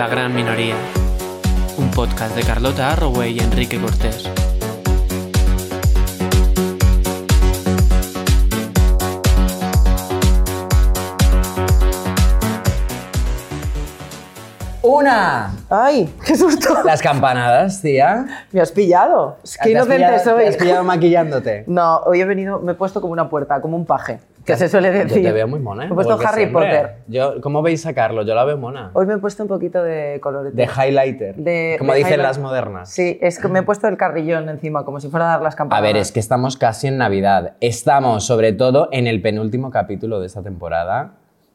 La Gran Minoría, un podcast de Carlota Arroway y Enrique Cortés. ¡Una! ¡Ay! ¡Qué susto! Las campanadas, tía. Me has pillado. Es que ¿Te has inocente pillado- soy. ¿Te has pillado maquillándote? No, hoy he venido, me he puesto como una puerta, como un paje, que se suele decir. Yo te veo muy mona, ¿eh? Me he puesto Harry siempre. Potter. Yo, ¿Cómo veis a Carlos? Yo la veo mona. Hoy me he puesto un poquito de colorete. De highlighter. De- como de dicen highlight. las modernas. Sí, es que me he puesto el carrillón encima, como si fuera a dar las A campanadas. ver, es que estamos casi en Navidad. Estamos, sobre todo, en el penúltimo capítulo de esta temporada.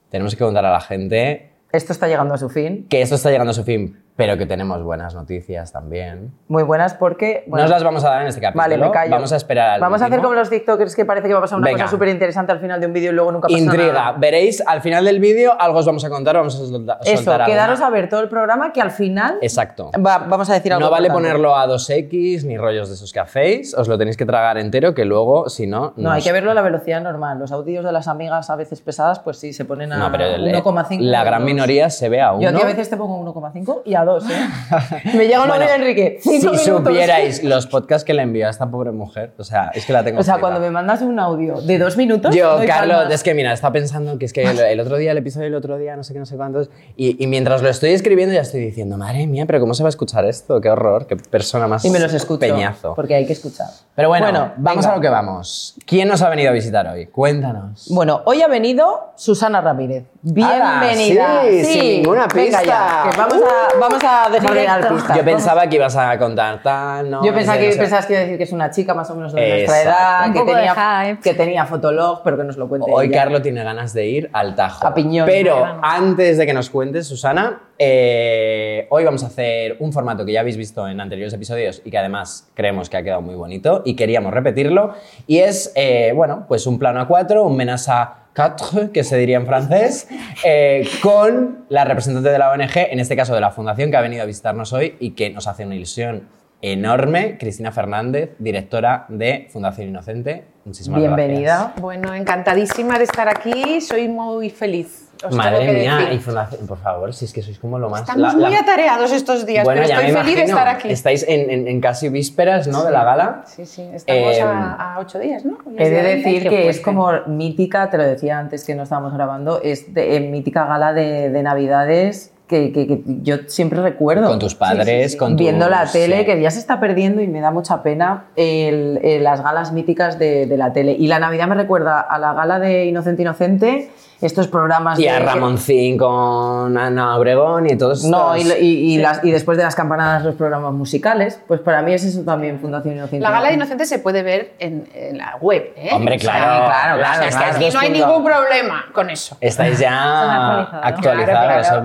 Tenemos que contar a la gente Esto está llegando a su fin. que esto está llegando a su fin, pero que tenemos buenas noticias también. Muy buenas porque... no bueno, os las vamos a dar en este capítulo. Vale, me callo. Vamos a esperar al Vamos a hacer como los TikTokers que parece que va a pasar una Venga. cosa súper interesante al final de un vídeo y luego nunca pasa Intriga. nada. Veréis al final del vídeo algo os vamos a contar, vamos a solta- soltar Eso, quedaros a ver todo el programa que al final Exacto. va- vamos a decir algo No vale importante. ponerlo a 2x ni rollos de esos que hacéis, os lo tenéis que tragar entero que luego, si no... No, hay que verlo a la velocidad normal. Los audios de las amigas a veces pesadas, pues sí, se ponen a No, pero el- 1,5. la gran minoría se ve a uno. Yo aquí a veces te pongo 1,5 y a 2, ¿eh? Me llega un Bueno, audio de Enrique. Si minutos. supierais los podcasts que le envío a esta pobre mujer, o sea, es que la tengo O sea, cuando me mandas un audio de dos minutos. Yo, Carlos, es que mira, está pensando que es que el, el otro día, el episodio del otro día, no sé qué, no sé cuántos, y, y mientras lo estoy escribiendo ya estoy diciendo, madre mía, pero ¿cómo se va a escuchar esto? Qué horror, qué persona más Y me los escucho. peñazo. Porque hay que escuchar. Pero bueno, vamos venga. a lo que vamos. ¿Quién nos ha venido a visitar hoy? Cuéntanos. Bueno, hoy ha venido Susana Ramírez. Bienvenida. sí, sin ninguna Venga pista. ya, que vamos a, vamos a Directo. pistas. Yo pensaba que ibas a contar tal, no. Yo pensaba no que sé. pensabas que iba a decir que es una chica más o menos de nuestra edad, Un que tenía, que tenía fotolog, pero que nos lo cuente Hoy ella. Carlos tiene ganas de ir al Tajo. A Piñón. Pero antes de que nos cuentes, Susana, eh, hoy vamos a hacer un formato que ya habéis visto en anteriores episodios y que además creemos que ha quedado muy bonito y queríamos repetirlo. Y es, eh, bueno, pues un plano a cuatro, un menas a quatre, que se diría en francés, eh, con la representante de la ONG, en este caso de la Fundación, que ha venido a visitarnos hoy y que nos hace una ilusión enorme, Cristina Fernández, directora de Fundación Inocente. Muchísimas Bienvenida. gracias. Bueno, encantadísima de estar aquí, soy muy feliz. Os tengo Madre que mía, por favor, si es que sois como lo más... Estamos la- la- muy atareados estos días, Bueno, pero ya estoy me feliz de estar aquí. Estáis en, en- en casi vísperas, ¿no? De la gala. Sí, sí, estamos Eh, a, a ocho días, ¿no? Hoy He es de día 20. decir que es como mítica, te lo decía antes que no estábamos grabando, es de, eh, mítica gala de, de Navidades que, que- que yo siempre recuerdo. Con tus padres, sí, sí. con Viendo la tele, sí. que ya se está perdiendo y me da mucha pena el- el- las galas míticas de, de la tele. Y la Navidad me recuerda a la gala de Inocente Inocente, estos programas Y de... a Ramoncín con Ana Obregón y todos No, y, estos- y- y las- y después de las campanadas los programas musicales, pues para mí es eso también Fundación Inocente. La gala de Inocentes se puede ver en, en la web, ¿eh? Hombre, O sea, claro, claro, claro, o sea, claro. no hay ningún problema con eso. Estáis ya actualizados. actualizados, Claro,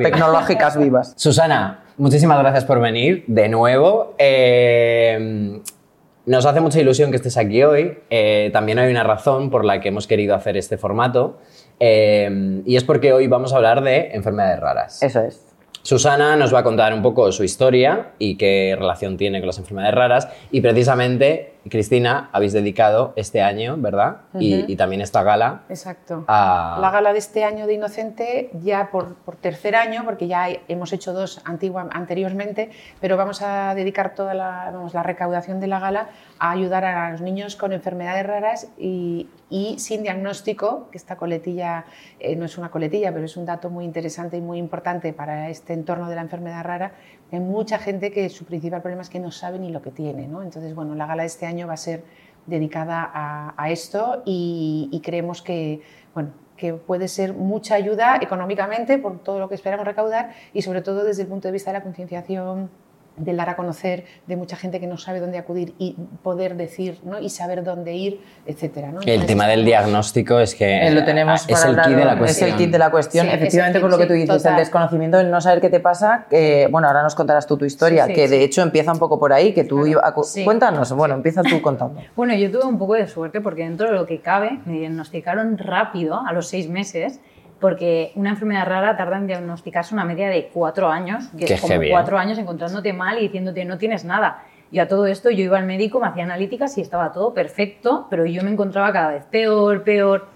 vivas. Susana, muchísimas gracias por venir de nuevo. Eh, nos hace mucha ilusión que estés aquí hoy. Eh, también hay una razón por la que hemos querido hacer este formato. eh, y es porque hoy vamos a hablar de enfermedades raras. Eso es. Susana nos va a contar un poco su historia y qué relación tiene con las enfermedades raras. Y precisamente, Cristina, habéis dedicado este año, ¿verdad? y, y también esta gala Exacto. a... La gala de este año de Inocente, ya por, por tercer año, porque ya hay- hemos hecho dos antigua- anteriormente, pero vamos a dedicar toda la, vamos, la recaudación de la gala a ayudar a los niños con enfermedades raras y, y sin diagnóstico, que esta coletilla eh, no es una coletilla, pero es un dato muy interesante y muy importante para este entorno de la enfermedad rara. Hay mucha gente que su principal problema es que no sabe ni lo que tiene. ¿no? Entonces, bueno, la gala de este año va a ser dedicada a, a esto y, y creemos que, bueno, que puede ser mucha ayuda económicamente por todo lo que esperamos recaudar y sobre todo desde el punto de vista de la concienciación del dar a conocer de mucha gente que no sabe dónde acudir y poder decir ¿no? y saber dónde ir, etcétera. ¿no? El tema del diagnóstico es que Eh, lo tenemos es para el key de la es cuestión. el kit de la cuestión. Sí, es Efectivamente, kit, por lo que tú dices, total. el desconocimiento, el no saber qué te pasa, que, bueno, ahora nos contarás tú tu historia, Sí, sí, que de sí. hecho empieza un poco por ahí, que tú Sí. Cuéntanos, bueno, empieza tú contando. Bueno, yo tuve un poco de suerte porque dentro de lo que cabe me diagnosticaron rápido, a los seis meses, porque una enfermedad rara tarda en diagnosticarse una media de cuatro años, que Qué es como heavy, ¿eh? cuatro años encontrándote mal y diciéndote no tienes nada. Y a todo esto yo iba al médico, me hacía analíticas y estaba todo perfecto, pero yo me encontraba cada vez peor, peor.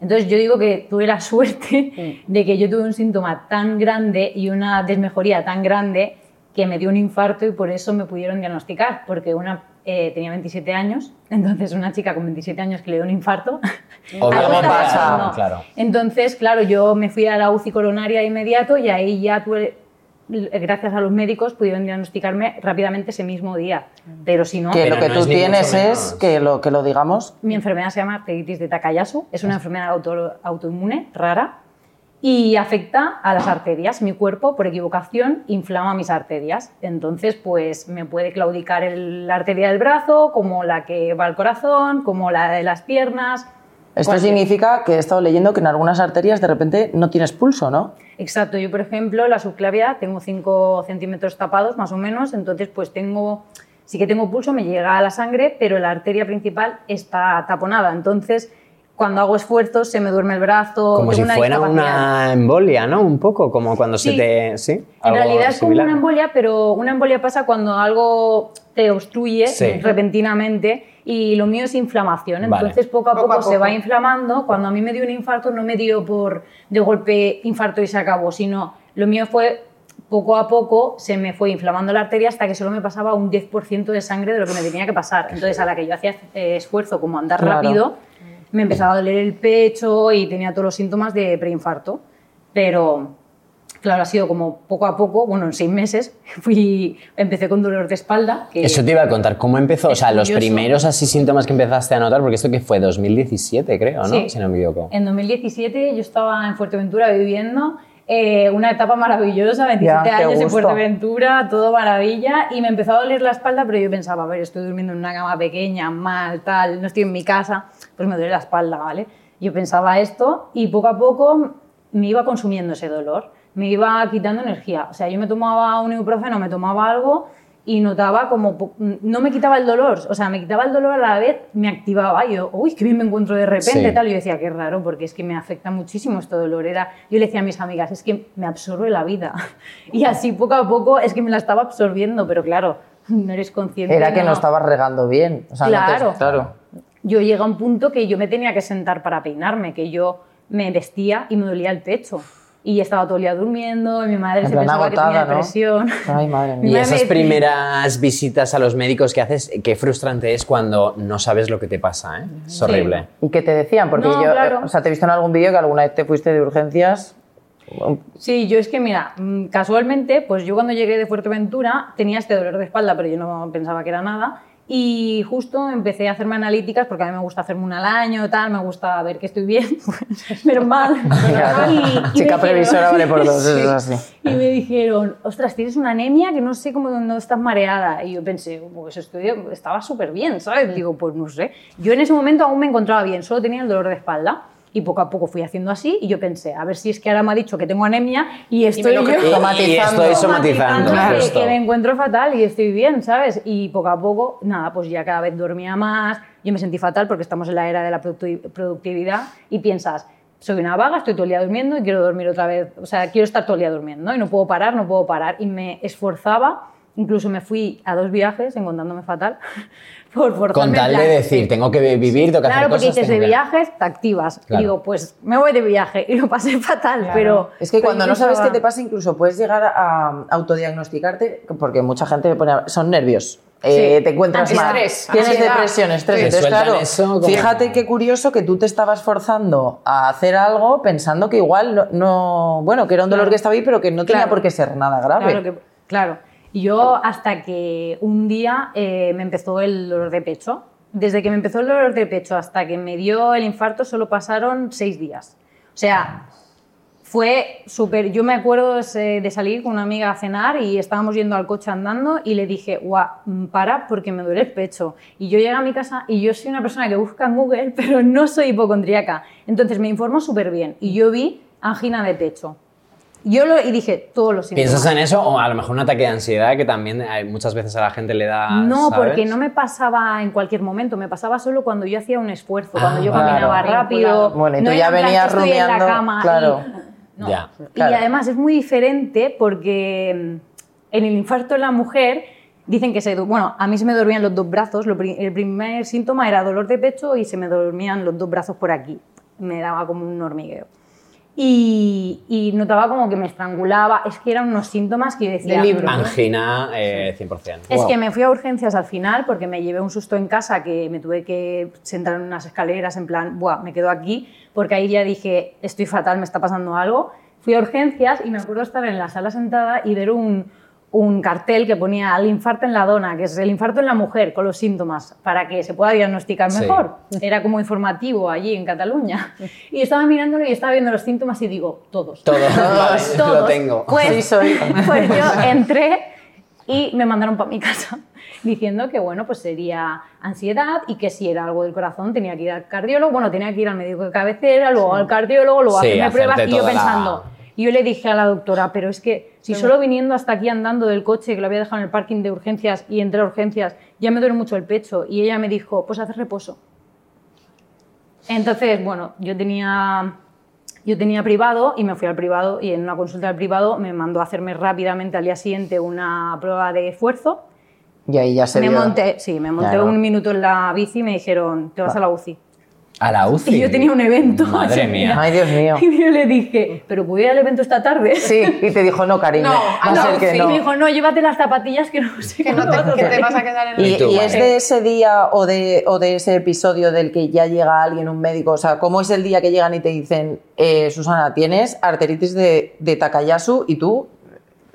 Entonces yo digo que tuve la suerte de que yo tuve un síntoma tan grande y una desmejoría tan grande que me dio un infarto y por eso me pudieron diagnosticar, porque una eh, tenía 27 años, entonces una chica con 27 años que le dio un infarto. Está pasa, pasando. claro. Entonces, claro, yo me fui a la UCI coronaria inmediato y ahí ya tuve, gracias a los médicos, pudieron diagnosticarme rápidamente ese mismo día. Pero si no, Que lo que no tú tienes es, que lo, que lo digamos, mi enfermedad se llama arteritis de Takayasu, es una enfermedad auto- autoinmune rara y afecta a las arterias. Mi cuerpo, por equivocación, inflama mis arterias. Entonces, pues me puede claudicar el- la arteria del brazo, como la que va al corazón, como la de las piernas. Esto Cualquier- significa que he estado leyendo que en algunas arterias de repente no tienes pulso, ¿no? Exacto, yo por ejemplo la subclavia tengo 5 centímetros tapados más o menos, entonces pues tengo, sí que tengo pulso, me llega a la sangre, pero la arteria principal está taponada, entonces cuando hago esfuerzos se me duerme el brazo, Como si una fuera una embolia, ¿no? Un poco, como cuando se Sí. te... ¿Sí? En realidad es como una embolia, pero una embolia pasa cuando algo te obstruye Sí. repentinamente y lo mío es inflamación. Vale. Entonces poco a Poco poco, a se poco. va inflamando. Cuando a mí me dio un infarto no me dio por de golpe infarto y se acabó, sino lo mío fue poco a poco se me fue inflamando la arteria hasta que solo me pasaba un 10% de sangre de lo que me tenía que pasar. Entonces a la que yo hacía eh, esfuerzo como andar Claro. rápido, me empezaba a doler el pecho y tenía todos los síntomas de preinfarto. Pero Claro, ha sido como poco a poco, bueno, en seis meses, fui, empecé con dolor de espalda. Que Eso te iba a contar, ¿cómo empezó? O sea, los curioso. primeros así síntomas que empezaste a notar, porque esto que fue 2017, creo, ¿no? Sí. Si no me equivoco. En 2017 yo estaba en Fuerteventura viviendo eh, una etapa maravillosa, 27 Ya, años en. Fuerteventura, todo maravilla, y me empezó a doler la espalda, pero yo pensaba, a ver, estoy durmiendo en una cama pequeña, mal, tal, no estoy en mi casa, pues me duele la espalda, ¿vale? Yo pensaba esto y poco a poco me iba consumiendo ese dolor, me iba quitando energía. O sea, yo me tomaba un ibuprofeno, me tomaba algo y notaba como, no me quitaba el dolor, o sea, me quitaba el dolor a la vez, me activaba y yo, uy, qué bien me encuentro de repente, Sí. tal, y yo decía, qué raro, porque es que me afecta muchísimo este dolor. Era, yo le decía a mis amigas, es que me absorbe la vida. Y así poco a poco es que me la estaba absorbiendo, pero claro, no eres consciente. Era que no estabas regando bien. O sea, no te- Claro. Yo llegué a un punto que yo me tenía que sentar para peinarme, que yo me vestía y me dolía el pecho. Y estaba todo el día durmiendo, y mi madre En se pensaba que tenía agotada, ¿no? depresión. Ay, madre Y mía. madre esas me- primeras visitas a los médicos que haces, qué frustrante es cuando no sabes lo que te pasa, ¿eh? Es horrible. ¿Y qué te decían? Porque No, yo, claro. o sea, te he visto en algún vídeo que alguna vez te fuiste de urgencias. Sí, yo es que mira, mm, casualmente, pues yo cuando llegué de Fuerteventura tenía este dolor de espalda, pero yo no pensaba que era nada. Y justo empecé a hacerme analíticas porque a mí me gusta hacerme una al año, tal, me gusta ver que estoy bien, menos mal. Claro. Y- Chica previsora vale por dos, eso es así. Y me dijeron, ostras, tienes una anemia que no sé cómo no estás mareada. Y yo pensé, pues estoy, estaba súper bien, ¿sabes? Digo, pues no sé. Yo en ese momento aún me encontraba bien, solo tenía el dolor de espalda. Y poco a poco fui haciendo así y yo pensé, a ver si es que ahora me ha dicho que tengo anemia y estoy lo yo. Y, y Somatizando. estoy somatizando, que, que me encuentro fatal y estoy bien, ¿sabes? Y poco a poco, nada, pues ya cada vez dormía más, yo me sentí fatal porque estamos en la era de la producti- productividad y piensas, soy una vaga, estoy todo el día durmiendo y quiero dormir otra vez, o sea, quiero estar todo el día durmiendo y no puedo parar, no puedo parar. Y me esforzaba, incluso me fui a dos viajes encontrándome fatal por forzarme. Con tal de decir, sí. tengo que vivir, tengo que Claro, hacer porque cosas. dices de tengo que- viajes, te activas. Claro. Y digo, pues me voy de viaje y lo pasé fatal, pero... Es que pero cuando no sabes qué pensaba- te pasa, incluso puedes llegar a autodiagnosticarte, porque mucha gente me pone, a- son nervios. Eh, Sí. te encuentras mal, Estrés, tienes ansiedad. depresión, estrés. Te Entonces, claro, eso fíjate qué curioso que tú te estabas forzando a hacer algo pensando que igual no, no- bueno, que era un dolor Claro. que estaba ahí, pero que no tenía Claro. por qué ser nada grave. Claro, que, claro. Yo hasta que un día eh, me empezó el dolor de pecho. Desde que me empezó el dolor de pecho hasta que me dio el infarto solo pasaron seis días. O sea, fue súper... Yo me acuerdo de, salir con una amiga a cenar y estábamos yendo al coche andando y le dije, guau, para porque me duele el pecho. Y yo llegué a mi casa y yo soy una persona que busca en Google, pero no soy hipocondríaca. Entonces me informo súper bien y yo vi angina de pecho. Yo lo, y dije, todos los síntomas. ¿Piensas en eso? O a lo mejor un ataque de ansiedad que también hay- muchas veces a la gente le da. No, ¿sabes? porque no me pasaba en cualquier momento, me pasaba solo cuando yo hacía un esfuerzo, cuando Ah, yo claro. caminaba rápido. Bueno, y tú no ya venías estoy en la rumiando, cama y- claro. no. Ya. Claro. Y además es muy diferente porque mm, en el infarto en la mujer dicen que se... Bueno, a mí se me dormían los dos brazos, lo el primer síntoma era dolor de pecho y se me dormían los dos brazos por aquí. me daba como un hormigueo. Y, y notaba como que me estrangulaba, es que eran unos síntomas que yo decía... De libro. Angina, eh, 100%. Es Wow. que me fui a urgencias al final porque me llevé un susto en casa que me tuve que sentar en unas escaleras en plan, Buah, me quedo aquí, porque ahí ya dije, estoy fatal, me está pasando algo. Fui a urgencias y me acuerdo estar en la sala sentada y ver un, un cartel que ponía el infarto en la dona, que es el infarto en la mujer con los síntomas, para que se pueda diagnosticar Sí. mejor. Era como informativo allí en Cataluña. Y estaba mirándolo y estaba viendo los síntomas y digo, todos. Todo, vale, lo Todos. tengo. Pues, Sí, soy. pues yo entré y me mandaron para mi casa diciendo que bueno, pues sería ansiedad y que si era algo del corazón tenía que ir al cardiólogo, bueno, tenía que ir al médico de cabecera, luego al cardiólogo, luego Sí, hacerme pruebas y yo toda la- pensando, y yo le dije a la doctora, pero es que si solo viniendo hasta aquí andando del coche, que lo había dejado en el parking de urgencias y entré a urgencias, ya me duele mucho el pecho. Y ella me dijo, pues haz reposo. Entonces, bueno, yo tenía, yo tenía privado y me fui al privado y en una consulta del privado me mandó a hacerme rápidamente al día siguiente una prueba de esfuerzo. Y ahí ya se Me monté, sí, me monté Claro. un minuto en la bici y me dijeron, te vas a la UCI. A la UCI. Y yo tenía un evento. Madre mía. Ay, Dios mío. Y yo le dije, ¿pero puedo ir al evento esta tarde? Sí, y te dijo, no, cariño, No, a no, ser que sí, Y no. me dijo, no, llévate las zapatillas que no sé Que no cómo vas a te, que hacer". te vas a quedar en Y, Y tú, y vale. es de ese día o de, o de ese episodio del que ya llega alguien, un médico, o sea, ¿cómo es el día que llegan y te dicen, eh, Susana, tienes arteritis de, de Takayasu y tú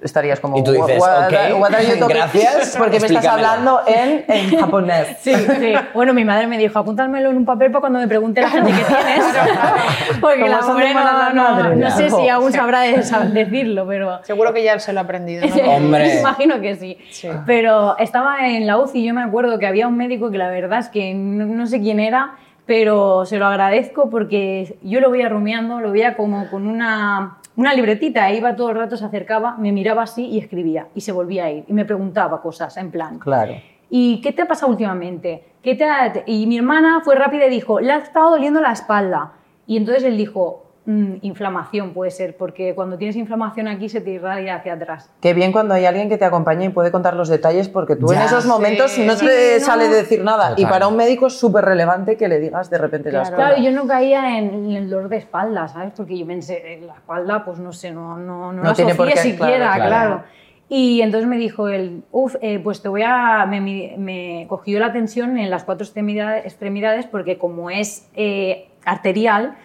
estarías como, Y tú dices, "What- "Ok, what are you talking-" gracias, porque me estás hablando en, en japonés. Sí, sí. Bueno, mi madre me dijo, apúntamelo en un papel para cuando me pregunte la gente que tienes. Porque la pobre no, no, no sé si aún sabrá de- sab- decirlo, pero... Seguro que ya se lo ha aprendido. ¿no? Hombre. Imagino que sí. Sí. Pero estaba en la UCI y yo me acuerdo que había un médico que la verdad es que no, no sé quién era, pero se lo agradezco porque yo lo veía rumiando, lo veía como con una, una libretita, e iba todo el rato, se acercaba, me miraba así y escribía y se volvía a ir y me preguntaba cosas en plan. Claro. ¿Y qué te ha pasado últimamente? ¿Qué te ha- Y mi hermana fue rápida y dijo, le ha estado doliendo la espalda. Y entonces él dijo, "Mm, inflamación puede ser, porque cuando tienes inflamación aquí se te irradia hacia atrás. Qué bien cuando hay alguien que te acompaña y puede contar los detalles, porque tú en Ya, esos momentos sí, no sí, te no. sale de decir nada. Y para un médico es súper relevante que le digas de repente las Claro. cosas. Claro, yo no caía en, en el dolor de espalda, ¿sabes? Porque yo pensé, en la espalda, pues no sé, no, no, no, No la tiene por qué, siquiera, claro. claro. Y entonces me dijo él, uff, pues te voy a... Me, me- me cogió la tensión en las cuatro extremidades, extremidades porque como es eh, arterial,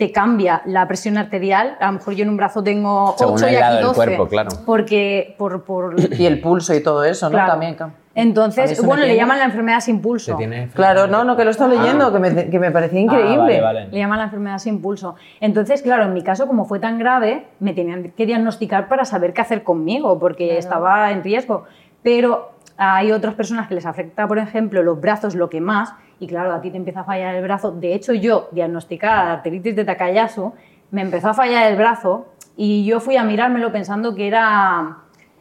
te cambia la presión arterial. A lo mejor yo en un brazo tengo Según 8 el y aquí del 12. cuerpo, claro. Porque por... por Y el pulso y todo eso, ¿no? claro. También. Entonces, bueno, le llaman la enfermedad sin pulso. Claro, no, no, que lo estaba leyendo, que, me, que me parecía increíble. Ah, vale, vale. Le llaman la enfermedad sin pulso. Entonces, claro, en mi caso, como fue tan grave, me tenían que diagnosticar para saber qué hacer conmigo, porque estaba en riesgo. Pero hay otras personas que les afecta, por ejemplo, los brazos lo que más, y claro, a ti te empieza a fallar el brazo. De hecho, yo, diagnosticada de arteritis de Takayasu, me empezó a fallar el brazo y yo fui a mirármelo pensando que era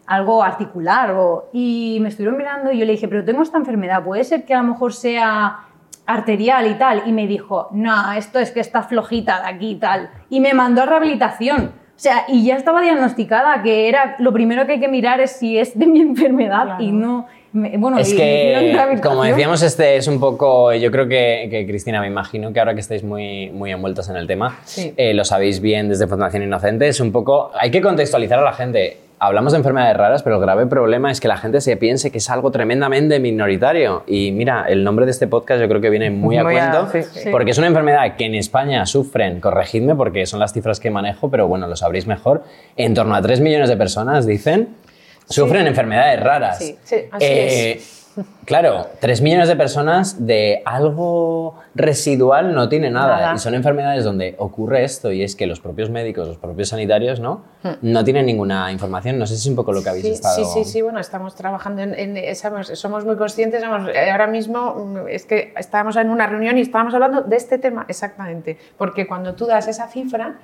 algo articular o- y me estuvieron mirando y yo le dije, pero tengo esta enfermedad, puede ser que a lo mejor sea arterial y tal. Y me dijo, no, esto es que está flojita de aquí y tal. Y me mandó a rehabilitación. O sea, y ya estaba diagnosticada que era lo primero que hay que mirar es si es de mi enfermedad y no. Me- bueno, Es y que, como decíamos, este es un poco. Yo creo que, que, Cristina, me imagino que ahora que estáis muy, muy envueltas en el tema, Sí. eh, lo sabéis bien desde Fundación Inocente. Es un poco. Hay que contextualizar a la gente. Hablamos de enfermedades raras, pero el grave problema es que la gente se piense que es algo tremendamente minoritario. Y mira, el nombre de este podcast yo creo que viene muy a Muy a- cuento, sí, sí. porque es una enfermedad que en España sufren, corregidme porque son las cifras que manejo, pero bueno, lo sabréis mejor, en torno a 3 millones de personas, dicen, sufren enfermedades raras. Sí, sí, así Eh, Claro, 3 millones de personas de algo residual no tiene nada. Nada. Y son enfermedades donde ocurre esto y es que los propios médicos, los propios sanitarios, ¿no? Hmm. No tienen ninguna información. No sé si es un poco lo que habéis Sí, estado... sí, sí, sí, bueno, estamos trabajando en, en esa- somos muy conscientes, somos- eh, ahora mismo mm, es que estábamos en una reunión y estábamos hablando de este tema exactamente, porque cuando tú das esa cifra,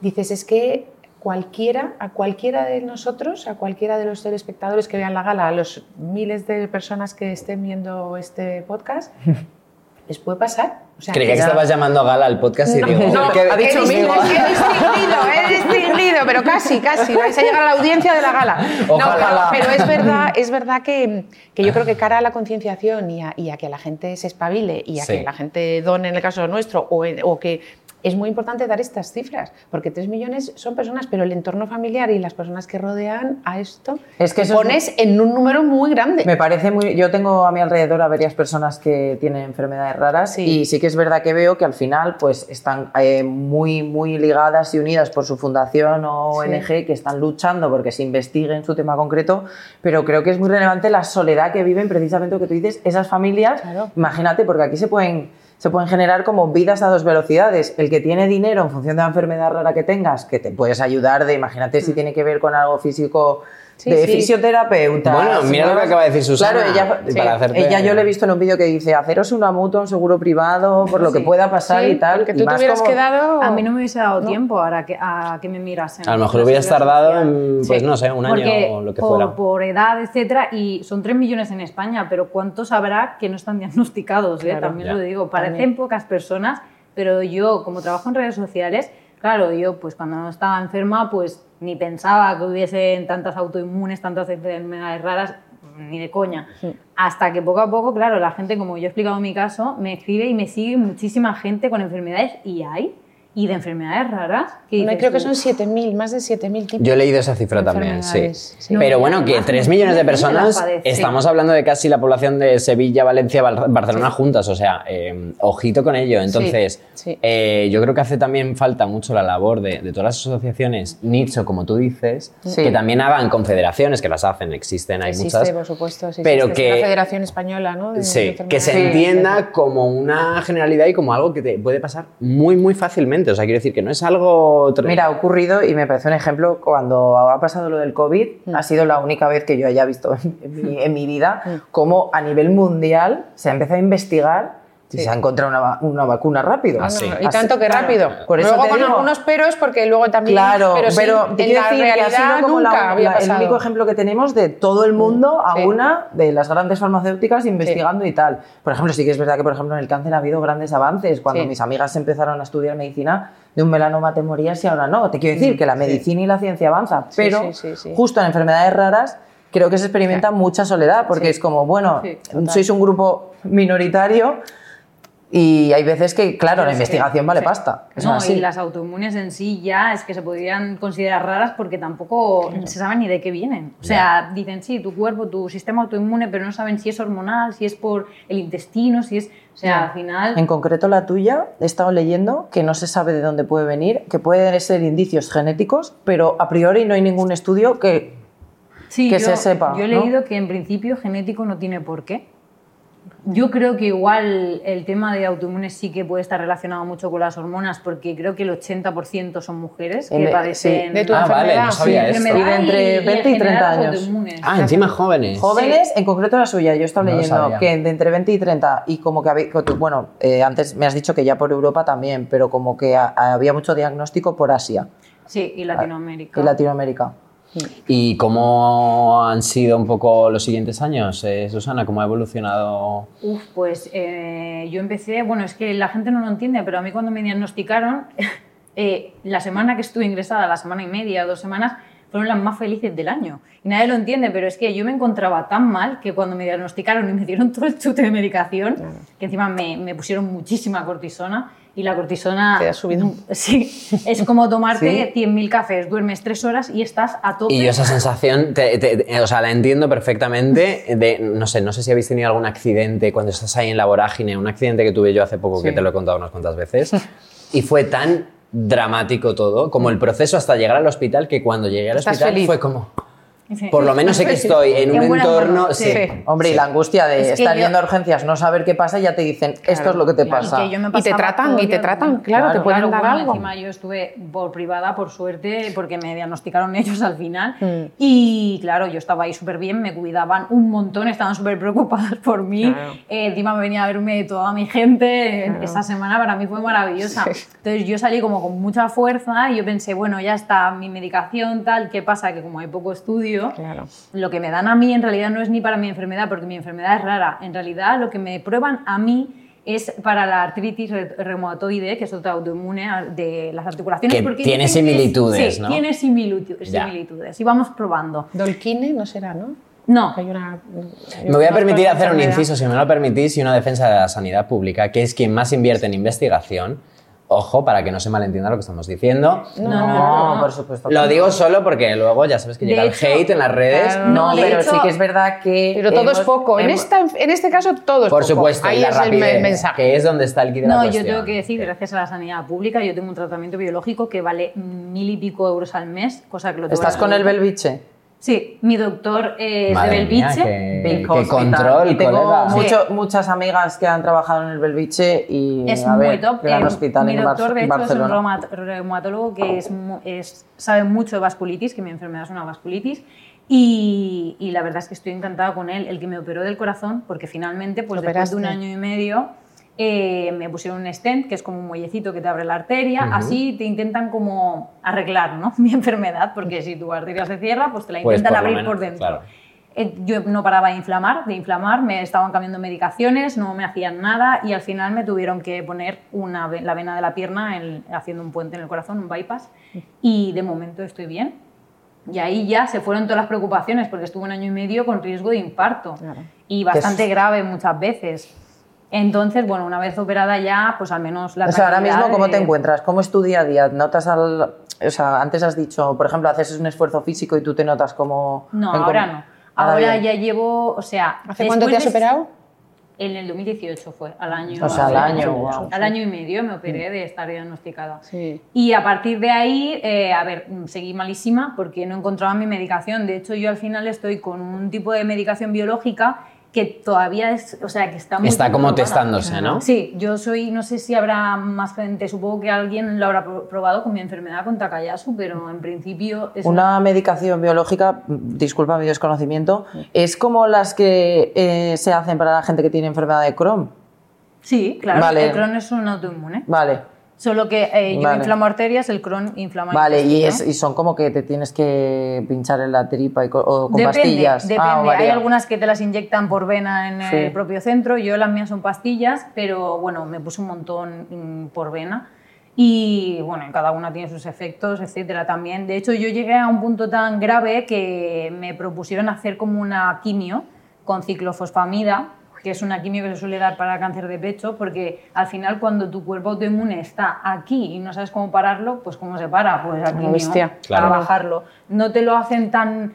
dices, es que cualquiera, a cualquiera de nosotros, a cualquiera de los telespectadores que vean la gala, a los miles de personas que estén viendo este podcast, les puede pasar. O sea, Creía que ya- estabas llamando Gala al podcast y digo... no, que ha dicho he, distinguido, he distinguido, he distinguido, pero casi, casi. Vais a llegar a la audiencia de la gala. No, Ojalá. pero, pero es verdad, es verdad que, que yo creo que cara a la concienciación y a, y a que la gente se espabile y a Sí. que la gente done en el caso nuestro o, en- o que es muy importante dar estas cifras, porque 3 millones son personas, pero el entorno familiar y las personas que rodean a esto Es que es pones en un número muy grande. Me parece muy. Yo tengo a mi alrededor a varias personas que tienen enfermedades raras Sí. y sí que es verdad que veo que al final pues están eh, muy, muy ligadas y unidas por su fundación o Sí. ONG que están luchando porque se investigue en su tema concreto, pero creo que es muy relevante la soledad que viven precisamente lo que tú dices, esas familias. Claro. Imagínate, porque aquí se pueden. Se pueden generar como vidas a dos velocidades. El que tiene dinero en función de la enfermedad rara que tengas, que te puedes ayudar de, imagínate si tiene que ver con algo físico, Mm. Sí, de sí. fisioterapeuta. Bueno, mira lo que acaba de decir Susana. Claro, ella, para hacerte- ella yo le he visto en un vídeo que dice haceros una mutua, un seguro privado, por lo que pueda pasar Sí, y tal. Porque y tú te hubieras como- quedado. A mí no me hubiese dado tiempo ahora que, a que me mirasen. A lo mejor la hubieras tardado, en, pues Sí. no sé, un Porque año o lo que por, fuera. por edad, etcétera, y son 3 millones en España, pero ¿cuántos habrá que no están diagnosticados? eh? Claro, También ya. lo digo, parecen También. pocas personas, pero yo, como trabajo en redes sociales, claro, yo pues cuando no estaba enferma, pues ni pensaba que hubiesen tantas autoinmunes, tantas enfermedades raras, ni de coña. Hasta que poco a poco, claro, la gente, como yo he explicado en mi caso, me escribe y me sigue muchísima gente con enfermedades, y hay, y de enfermedades raras. Que No, dices creo que son 7.000, más de 7.000 tipos. Yo he leído esa cifra también, sí. Pero No, bueno, que más 3 de millones de personas, estamos hablando de casi la población de Sevilla, Valencia, Bar- Barcelona juntas, o sea, eh, ojito con ello. Entonces, sí. eh, yo creo que hace también falta mucho la labor de, de todas las asociaciones nicho, como tú dices, Sí. que también hagan confederaciones, que las hacen, existen, hay Existe, muchas. por supuesto. sí, pero existe. que- Es la Federación Española, ¿no? De- Sí, que se entienda como una generalidad y como algo que te puede pasar muy, muy fácilmente. O sea, quiero decir que no es algo... Mira, ha ocurrido, y me parece un ejemplo, cuando ha pasado lo del COVID, Mm. ha sido la única vez que yo haya visto en mi, en mi Mm. vida cómo a nivel mundial se ha empezado a investigar y se ha encontrado una, una vacuna rápido. Ah, sí. Y tanto que Claro. rápido. Por eso luego con digo- algunos peros, porque luego también. Claro, pero, sí, te en quiero la decir que ha realidad sido como la- nunca había la- el único ejemplo que tenemos de todo el mundo a una de las grandes farmacéuticas investigando y tal. Por ejemplo, sí que es verdad que por ejemplo en el cáncer ha habido grandes avances. Cuando Sí. mis amigas empezaron a estudiar medicina, de un melanoma te morías y ahora no. Te quiero decir Mm, que la sí. medicina y la ciencia avanza, pero sí, sí, sí. justo en enfermedades raras creo que se experimenta mucha soledad porque Sí. es como, bueno, sois un grupo minoritario y hay veces que, claro, la Sí, investigación vale sí. pasta. Eso No, es así. y las autoinmunes en sí ya es que se podrían considerar raras porque tampoco se saben ni de qué vienen. O sea, dicen, sí, tu cuerpo, tu sistema autoinmune, pero no saben si es hormonal, si es por el intestino, si es... O sea, Ya. al final... En concreto la tuya, he estado leyendo que no se sabe de dónde puede venir, que pueden ser indicios genéticos, pero a priori no hay ningún estudio que... Sí, que yo, se sepa, Yo he ¿no? leído que en principio genético no tiene por qué. Yo creo que igual el tema de autoinmunes sí que puede estar relacionado mucho con las hormonas, porque creo que el 80% son mujeres que El- padecen sí. De tu Ah, vale, enfermedad. no sabía sí, esto. de entre y- y 20 y en 30 general las años. Ah, encima jóvenes. Jóvenes, en concreto la suya, yo he estado No leyendo que de entre 20 y 30 y como que había, bueno, eh, antes me has dicho que ya por Europa también, pero como que ha- había mucho diagnóstico por Asia Sí, y Latinoamérica. y Latinoamérica. ¿Y cómo han sido un poco los siguientes años, eh, Susana? ¿Cómo ha evolucionado? Uf, pues eh, yo empecé, bueno, es que la gente no lo entiende, pero a mí cuando me diagnosticaron, eh, la semana que estuve ingresada, la semana y media, dos semanas, fueron las más felices del año. Y nadie lo entiende, pero es que yo me encontraba tan mal que cuando me diagnosticaron y me dieron todo el chute de medicación, que encima me, me pusieron muchísima cortisona, y la cortisona... Te ha subido. Sí, es como tomarte ¿Sí? 100.000 cafés, duermes tres horas y estás a tope. Y yo esa sensación, te- te- te- o sea, la entiendo perfectamente. De, no sé, no sé si habéis tenido algún accidente cuando estás ahí en la vorágine, un accidente que tuve yo hace poco que Sí. te lo he contado unas cuantas veces. Y fue tan dramático todo, como el proceso hasta llegar al hospital, que cuando llegué al hospital feliz. fue como, Sí. por lo menos sé que estoy en un En entorno... sí. sí. Hombre, y la angustia de Es que estar yo- yendo a urgencias, no saber qué pasa, ya te dicen, esto es lo que te claro. pasa. Y, Y te tratan, y te tratan, claro, te pueden dar bueno, algo. Encima yo estuve por privada, por suerte, porque me diagnosticaron ellos al final. Mm. Y claro, yo estaba ahí súper bien, me cuidaban un montón, estaban súper preocupadas por mí. Claro. Eh, encima me venía a verme toda mi gente. Claro. Esa semana para mí fue maravillosa. Sí. Entonces yo salí como con mucha fuerza y yo pensé, bueno, ya está, mi medicación tal, ¿qué pasa? Que como hay poco estudio, Claro. lo que me dan a mí en realidad no es ni para mi enfermedad, porque mi enfermedad es rara. En realidad lo que me prueban a mí es para la artritis re- reumatoide, que es otra autoinmune de las articulaciones. Que porque tiene dicen que es- similitudes, sí, ¿no? tiene similitudes. Y vamos probando. Dolquine no será, ¿no? No, Que hay una- Me voy a permitir hacer un inciso, si me lo permitís, y una defensa de la sanidad pública, que es quien más invierte en investigación. Ojo, para que no se malentienda lo que estamos diciendo. No, no, no, no. por supuesto. Lo no. digo solo porque luego ya sabes que De llega hecho, el hate en las redes. claro, No, pero hecho- sí que es verdad que. Pero todo es hemos- poco. En, esta, en este caso, todo es Por poco. supuesto, Ahí y la es el mensaje. que es donde está el kit de la No, yo tengo que decir, gracias a la sanidad pública, yo tengo un tratamiento biológico que vale mil y pico euros al mes, cosa que lo tengo ¿Estás con el. Belviche? Sí, mi doctor es Madre de mía, Belviche. qué Hospital. control, Y tengo colega. mucho- muchas amigas que han trabajado en el Belviche y Es a muy ver, top. gran Eh, hospital mi en Bar- doctor, de hecho, es un reumatólogo que es, sabe mucho de vasculitis, que mi enfermedad es una vasculitis. Y, y la verdad es que estoy encantada con él, el que me operó del corazón, porque finalmente, pues ¿Lo después de un año y medio, eh, me pusieron un stent, que es como un muellecito que te abre la arteria. Así te intentan como arreglar ¿no? mi enfermedad, porque si tu arteria se cierra, pues te la Pues, intentan por lo abrir menos, por dentro. claro. Eh, Yo no paraba de inflamar, de inflamar, me estaban cambiando medicaciones, no me hacían nada y al final me tuvieron que poner una, la vena de la pierna en- haciendo un puente en el corazón, un bypass, y de momento estoy bien. Y ahí ya se fueron todas las preocupaciones porque estuve un año y medio con riesgo de infarto Claro. y bastante es- grave muchas veces. Entonces, bueno, una vez operada ya, pues al menos la O sea, ahora mismo, ¿cómo de- te encuentras? ¿Cómo es tu día a día? ¿Notas al...? O sea, antes has dicho, por ejemplo, haces un esfuerzo físico y tú te notas como... No, en ahora no. Ahora ya llevo, o sea... ¿Hace cuánto te has de- operado? En el 2018 fue, al año. O sea, al año, wow. Al año y medio me operé de estar diagnosticada. Sí. Y a partir de ahí, eh, a ver, seguí malísima porque no encontraba mi medicación. De hecho, yo al final estoy con un tipo de medicación biológica que todavía es, o sea, que está muy Está como probada. testándose, ¿no? Sí, yo soy, no sé si habrá más gente, supongo que alguien lo habrá pro- probado con mi enfermedad con Takayasu, pero en principio es Una medicación biológica, disculpa mi desconocimiento, es como las que eh, se hacen para la gente que tiene enfermedad de Crohn. Sí, claro, Vale. el Crohn es un autoinmune. Vale, Solo que eh, yo Vale. inflamo arterias, el Crohn inflama vale, y, es, y son como que te tienes que pinchar en la tripa y co- o con Depende, pastillas. depende. Ah, Hay algunas que te las inyectan por vena en Sí. el propio centro. Yo las mías son pastillas, pero bueno, me puse un montón mm, por vena. Y bueno, cada una tiene sus efectos, etcétera también. De hecho, yo llegué a un punto tan grave que me propusieron hacer como una quimio con ciclofosfamida, que es una quimio que se suele dar para cáncer de pecho, porque al final cuando tu cuerpo autoinmune está aquí y no sabes cómo pararlo, pues ¿cómo se para? Pues bestia. para Claro. bajarlo. No te lo hacen tan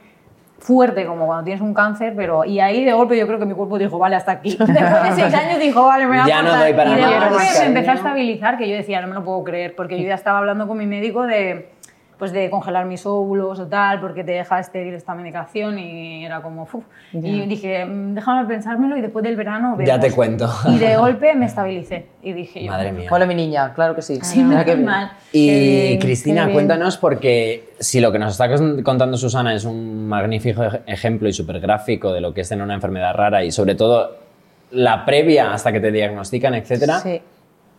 fuerte como cuando tienes un cáncer, pero y ahí de golpe yo creo que mi cuerpo dijo, vale, hasta aquí. Después de seis años dijo, vale, me voy a Ya no doy para y de golpe me empecé a estabilizar, que yo decía, no me lo puedo creer, porque yo ya estaba hablando con mi médico de pues de congelar mis óvulos o tal, porque te deja estéril esta medicación y era como, "Uf". y dije, "Mm, déjame pensármelo y después del verano vemos. Ya te cuento. Y de golpe me estabilicé y dije yo, Madre mía. Hola, mi niña, claro que sí. sí, qué bien. mal. Y Cristina, cuéntanos porque si lo que nos está contando Susana es un magnífico ej- ejemplo y súper gráfico de lo que es tener una enfermedad rara y sobre todo la previa hasta que te diagnostican, etcétera, Sí.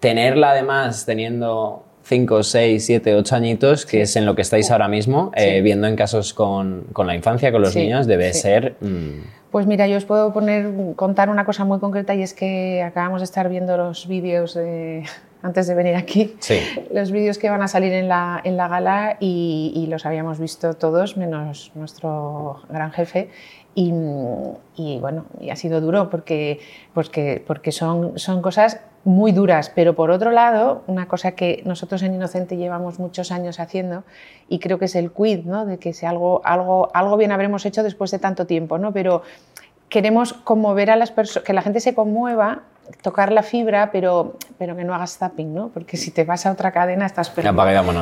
tenerla además teniendo 5, 6, 7, 8 añitos, que es en lo que estáis ahora mismo, eh, viendo en casos con, con la infancia, con los niños, debe ser... mm, Pues mira, yo os puedo poner, contar una cosa muy concreta y es que acabamos de estar viendo los vídeos de- antes de venir aquí. sí. Los vídeos que van a salir en la, en la gala y, y los habíamos visto todos, menos nuestro gran jefe. Y, bueno, y ha sido duro porque, pues que- porque son, son cosas muy duras, pero por otro lado, una cosa que nosotros en Inocente llevamos muchos años haciendo y creo que es el quid, ¿no? de que si algo, algo, algo bien habremos hecho después de tanto tiempo, ¿no? pero queremos conmover a las personas, que la gente se conmueva, tocar la fibra, pero, pero que no hagas zapping, ¿no? Porque si te vas a otra cadena estás perdido.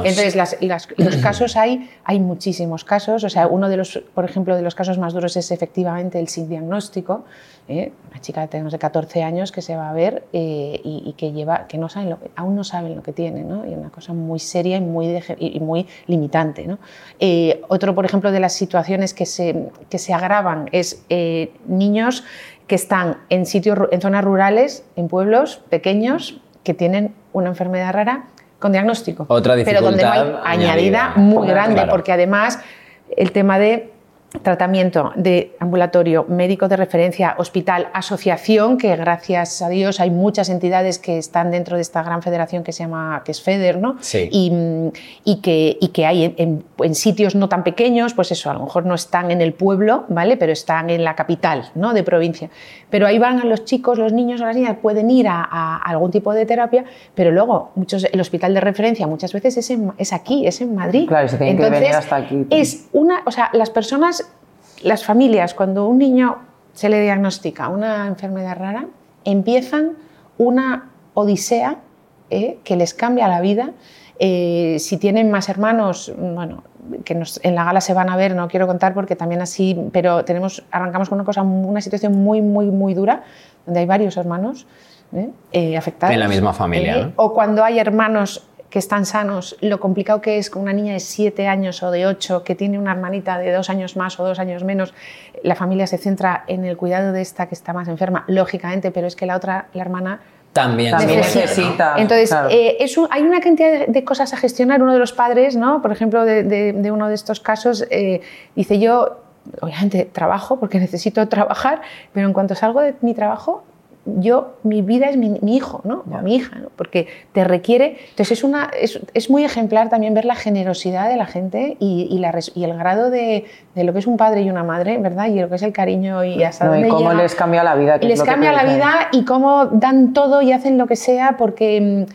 Entonces, las- las- los casos hay, hay muchísimos casos. O sea, uno de los, por ejemplo, de los casos más duros es efectivamente el sin diagnóstico. ¿eh? Una chica tenemos de 14 años que se va a ver eh, y, y que lleva, que no saben lo aún no saben lo que tiene, ¿no? Y una cosa muy seria y muy, y muy limitante, ¿no? Eh, otro, por ejemplo, de las situaciones que se, que se agravan es eh, niños que están en sitios, en zonas rurales, en pueblos pequeños, que tienen una enfermedad rara con diagnóstico. Otra Pero donde no hay dificultad añadida añadida. muy grande, Claro. porque además el tema de tratamiento de ambulatorio, médico de referencia, hospital, asociación, que gracias a Dios hay muchas entidades que están dentro de esta gran federación que se llama, que es FEDER, ¿no? Sí. Y, y que, y que hay en, en- en sitios no tan pequeños, pues eso, a lo mejor no están en el pueblo, ¿vale? Pero están en la capital, ¿no? De provincia. Pero ahí van los chicos, los niños o las niñas, pueden ir a, a algún tipo de terapia, pero luego muchos, el hospital de referencia muchas veces es, en- es aquí, es en Madrid. Claro, se tienen que venir hasta aquí. Es una, o sea, las personas, las familias, cuando un niño se le diagnostica una enfermedad rara, empiezan una odisea eh, que les cambia la vida. Eh, si tienen más hermanos, bueno, que nos- en la gala se van a ver, no quiero contar porque también así, pero tenemos, arrancamos con una cosa, una situación muy, muy, muy dura, donde hay varios hermanos ¿eh? Afectados. En la misma familia, ¿no? O cuando hay hermanos que están sanos, lo complicado que es con una niña de 7 años o de 8 que tiene una hermanita de 2 años más o 2 años menos, la familia se centra en el cuidado de esta que está más enferma, lógicamente, pero es que la otra, la hermana, También, necesita. entonces, claro. eh, es un- hay una cantidad de, de cosas a gestionar. Uno de los padres, ¿no? por ejemplo, de, de- de uno de estos casos, eh, dice yo, obviamente trabajo porque necesito trabajar, pero en cuanto salgo de mi trabajo, yo, mi vida es mi, mi hijo, ¿no? O mi hija, ¿no? porque te requiere. Entonces, es, una, es, es muy ejemplar también ver la generosidad de la gente y, y la res- y el grado de, de lo que es un padre y una madre, ¿verdad? Y lo que es el cariño y hasta No, y cómo llega. les cambia la vida. que les cambia la vida y cómo dan todo y hacen lo que sea porque mm,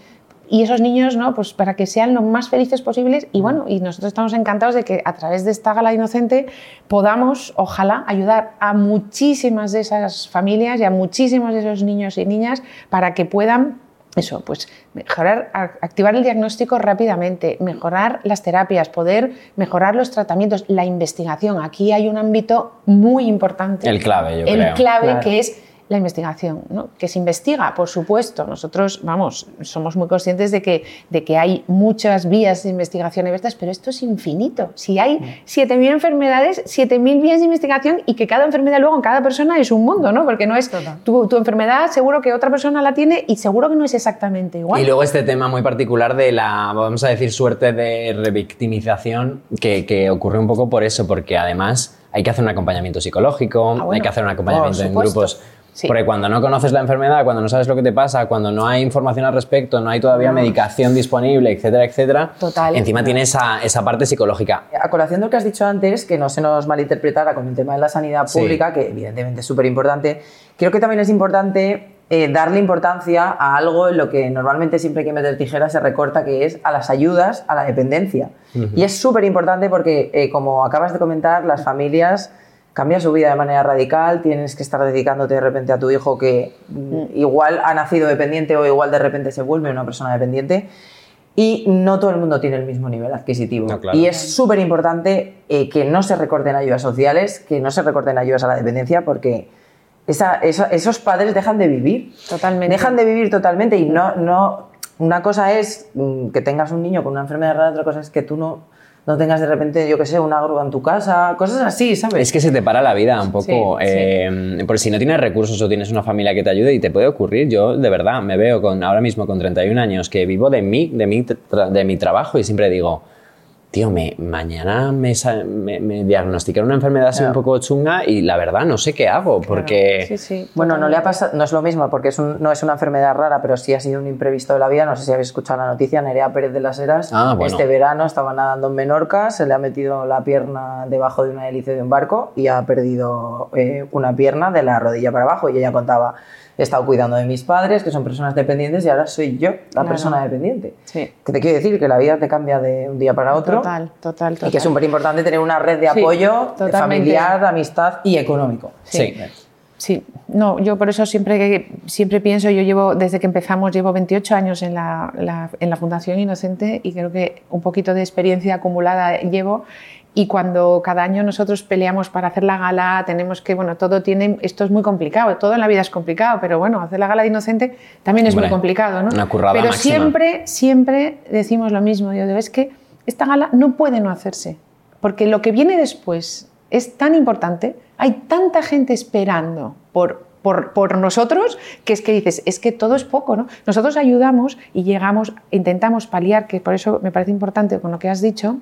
y esos niños no pues para que sean lo más felices posibles y bueno y nosotros estamos encantados de que a través de esta gala inocente podamos ojalá ayudar a muchísimas de esas familias y a muchísimos de esos niños y niñas para que puedan eso, pues mejorar, activar el diagnóstico rápidamente, mejorar las terapias, poder mejorar los tratamientos, la investigación. Aquí hay un ámbito muy importante. El clave, yo El creo. clave Claro. que es la investigación, ¿no? que se investiga, por supuesto. Nosotros, vamos, somos muy conscientes de que, de que hay muchas vías de investigación abiertas, pero esto es infinito. Si hay 7.000 enfermedades, 7.000 vías de investigación y que cada enfermedad luego en cada persona es un mundo, ¿no? Porque no es tu, tu enfermedad, seguro que otra persona la tiene y seguro que no es exactamente igual. Y luego este tema muy particular de la, vamos a decir, suerte de revictimización, que, que ocurre un poco por eso, porque además hay que hacer un acompañamiento psicológico, bueno, hay que hacer un acompañamiento en grupos. Sí. Porque cuando no conoces la enfermedad, cuando no sabes lo que te pasa, cuando no hay información al respecto, no hay todavía medicación disponible, etcétera, etcétera, Total. encima tiene esa, esa parte psicológica. A colación de lo que has dicho antes, que no se nos malinterpretara con el tema de la sanidad Sí. pública, que evidentemente es súper importante, creo que también es importante eh, darle importancia a algo en lo que normalmente siempre que meter tijeras se recorta, que es a las ayudas a la dependencia. Y es súper importante porque, eh, como acabas de comentar, las familias cambian su vida de manera radical, tienes que estar dedicándote de repente a tu hijo que mm, igual ha nacido dependiente o igual de repente se vuelve una persona dependiente. Y no todo el mundo tiene el mismo nivel adquisitivo. No, claro. Y es súper importante eh, que no se recorten ayudas sociales, que no se recorten ayudas a la dependencia, porque esa- esa- esos padres dejan de vivir. Totalmente. Dejan de vivir totalmente. Y no, no. Una cosa es mm, que tengas un niño con una enfermedad rara, otra cosa es que tú no, no tengas de repente, yo qué sé, una grúa en tu casa, cosas así, ¿sabes? Es que se te para la vida un poco. Sí, sí. eh, Porque si no tienes recursos o tienes una familia que te ayude y te puede ocurrir, yo de verdad me veo con ahora mismo con 31 años que vivo de mí, de mi, tra- de mi trabajo y siempre digo, tío, me, mañana me, me diagnosticaron una enfermedad así un poco chunga y la verdad no sé qué hago porque... Sí, sí. Bueno, no le ha pasado, no es lo mismo porque es un- no es una enfermedad rara, pero sí ha sido un imprevisto de la vida. No sé si habéis escuchado la noticia, Nerea Pérez de las Heras. Ah, bueno. Este verano estaba nadando en Menorca, se le ha metido la pierna debajo de una hélice de un barco y ha perdido eh, una pierna de la rodilla para abajo. Y ella contaba, he estado cuidando de mis padres, que son personas dependientes, y ahora soy yo la Claro. persona dependiente. Sí. Que te quiero decir que la vida te cambia de un día para otro. Total, total, total. Y que es súper importante tener una red de Sí, apoyo totalmente. familiar, de amistad y económico. Sí. Sí, no, yo por eso siempre, siempre pienso, yo llevo, desde que empezamos, llevo 28 años en la, la- en la Fundación Inocente y creo que un poquito de experiencia acumulada llevo y cuando cada año nosotros peleamos para hacer la gala, tenemos que, bueno, todo tiene, esto es muy complicado, todo en la vida es complicado, pero bueno, hacer la gala de Inocente también es Hombre, muy complicado, ¿no? una currada pero máxima. siempre, siempre decimos lo mismo, yo digo, es que esta gala no puede no hacerse, porque lo que viene después es tan importante, hay tanta gente esperando por, por, por nosotros, que es que dices, es que todo es poco, ¿no? Nosotros ayudamos y llegamos, intentamos paliar, que por eso me parece importante con lo que has dicho,